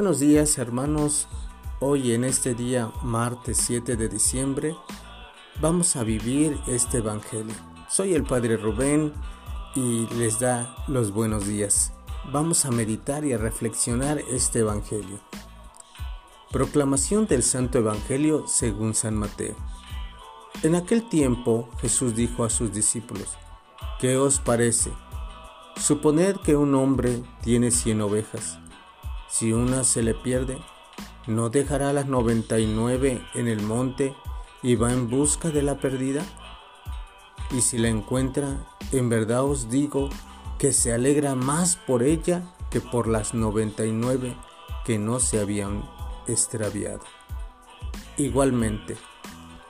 Buenos días hermanos, hoy en este día martes 7 de diciembre vamos a vivir este Evangelio. Soy el Padre Rubén y les da los buenos días. Vamos a meditar y a reflexionar este Evangelio. Proclamación del Santo Evangelio según San Mateo. En aquel tiempo Jesús dijo a sus discípulos, ¿qué os parece? Suponed que un hombre tiene cien ovejas si una se le pierde, ¿no dejará las 99 en el monte y va en busca de la perdida? Y si la encuentra, en verdad os digo que se alegra más por ella que por las 99 que no se habían extraviado. Igualmente,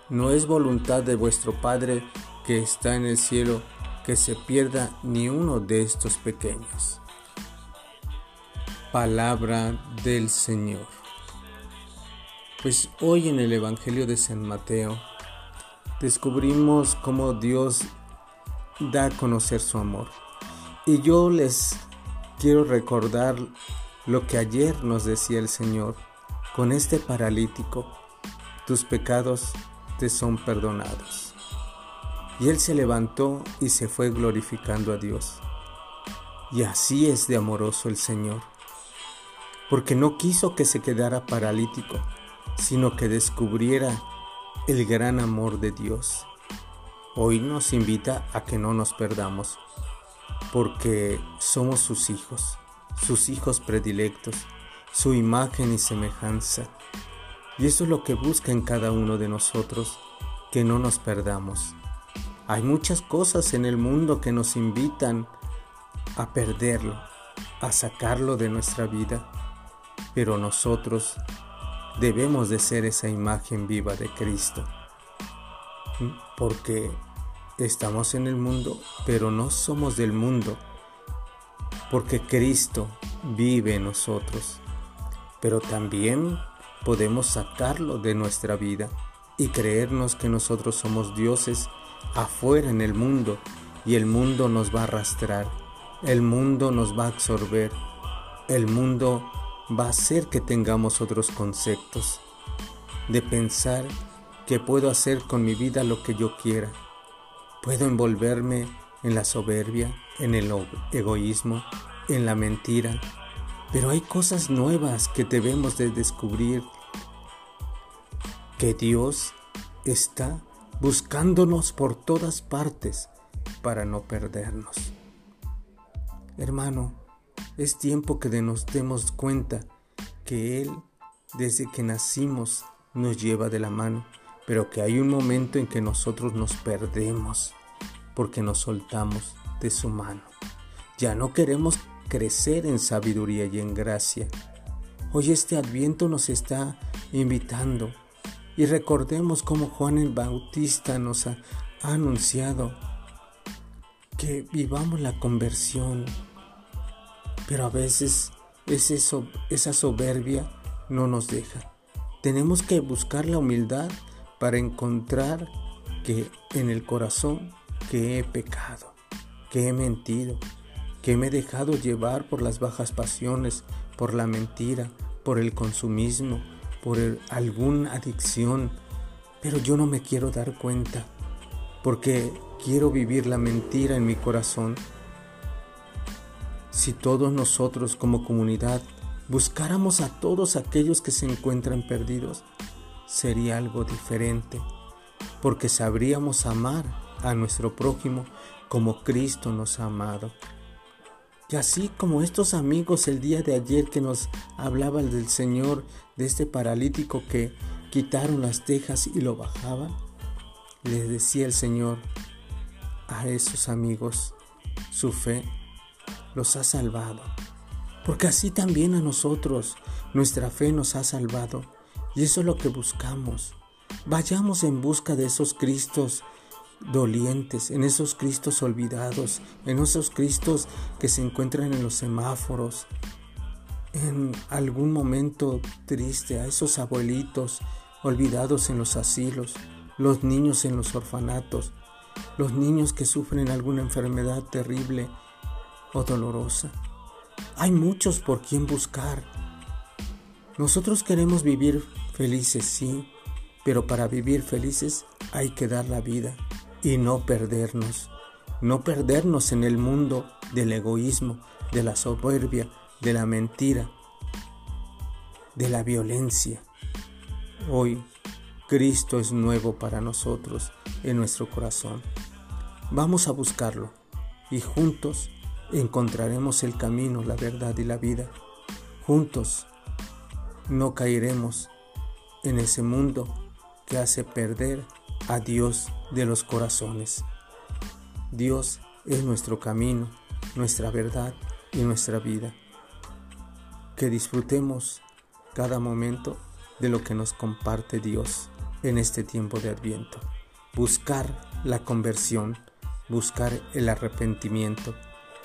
no es voluntad de vuestro Padre que está en el cielo que se pierda ni uno de estos pequeños. Palabra del Señor. Pues hoy en el Evangelio de San Mateo descubrimos cómo Dios da a conocer su amor. Y yo les quiero recordar lo que ayer nos decía el Señor con este paralítico. Tus pecados te son perdonados. Y él se levantó y se fue glorificando a Dios. Y así es de amoroso el Señor porque no quiso que se quedara paralítico, sino que descubriera el gran amor de Dios. Hoy nos invita a que no nos perdamos, porque somos sus hijos, sus hijos predilectos, su imagen y semejanza. Y eso es lo que busca en cada uno de nosotros, que no nos perdamos. Hay muchas cosas en el mundo que nos invitan a perderlo, a sacarlo de nuestra vida pero nosotros debemos de ser esa imagen viva de Cristo. Porque estamos en el mundo, pero no somos del mundo. Porque Cristo vive en nosotros. Pero también podemos sacarlo de nuestra vida y creernos que nosotros somos dioses afuera en el mundo y el mundo nos va a arrastrar, el mundo nos va a absorber, el mundo va a hacer que tengamos otros conceptos, de pensar que puedo hacer con mi vida lo que yo quiera. Puedo envolverme en la soberbia, en el egoísmo, en la mentira, pero hay cosas nuevas que debemos de descubrir, que Dios está buscándonos por todas partes para no perdernos. Hermano, es tiempo que nos demos cuenta que Él, desde que nacimos, nos lleva de la mano, pero que hay un momento en que nosotros nos perdemos porque nos soltamos de su mano. Ya no queremos crecer en sabiduría y en gracia. Hoy este adviento nos está invitando y recordemos cómo Juan el Bautista nos ha, anunciado que vivamos la conversión pero a veces esa soberbia no nos deja. Tenemos que buscar la humildad para encontrar que en el corazón que he pecado, que he mentido, que me he dejado llevar por las bajas pasiones, por la mentira, por el consumismo, por alguna adicción, pero yo no me quiero dar cuenta, porque quiero vivir la mentira en mi corazón si todos nosotros como comunidad buscáramos a todos aquellos que se encuentran perdidos, sería algo diferente, porque sabríamos amar a nuestro prójimo como Cristo nos ha amado. Y así como estos amigos el día de ayer que nos hablaban del Señor, de este paralítico que quitaron las tejas y lo bajaban, les decía el Señor a esos amigos, su fe los ha salvado. Porque así también a nosotros nuestra fe nos ha salvado. Y eso es lo que buscamos. Vayamos en busca de esos Cristos dolientes, en esos Cristos olvidados, en esos Cristos que se encuentran en los semáforos, en algún momento triste, a esos abuelitos olvidados en los asilos, los niños en los orfanatos, los niños que sufren alguna enfermedad terrible o dolorosa. Hay muchos por quien buscar. Nosotros queremos vivir felices, sí, pero para vivir felices hay que dar la vida y no perdernos. No perdernos en el mundo del egoísmo, de la soberbia, de la mentira, de la violencia. Hoy Cristo es nuevo para nosotros en nuestro corazón. Vamos a buscarlo y juntos encontraremos el camino, la verdad y la vida. Juntos no caeremos en ese mundo que hace perder a Dios de los corazones. Dios es nuestro camino, nuestra verdad y nuestra vida. Que disfrutemos cada momento de lo que nos comparte Dios en este tiempo de Adviento. Buscar la conversión, buscar el arrepentimiento.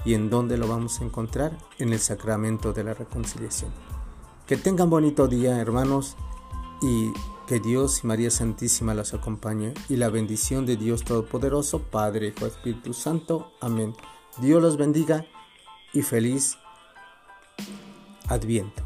¿Y en dónde lo vamos a encontrar? En el sacramento de la reconciliación. Que tengan bonito día, hermanos, y que Dios y María Santísima los acompañe y la bendición de Dios Todopoderoso, Padre, Hijo, Espíritu Santo. Amén. Dios los bendiga y feliz Adviento.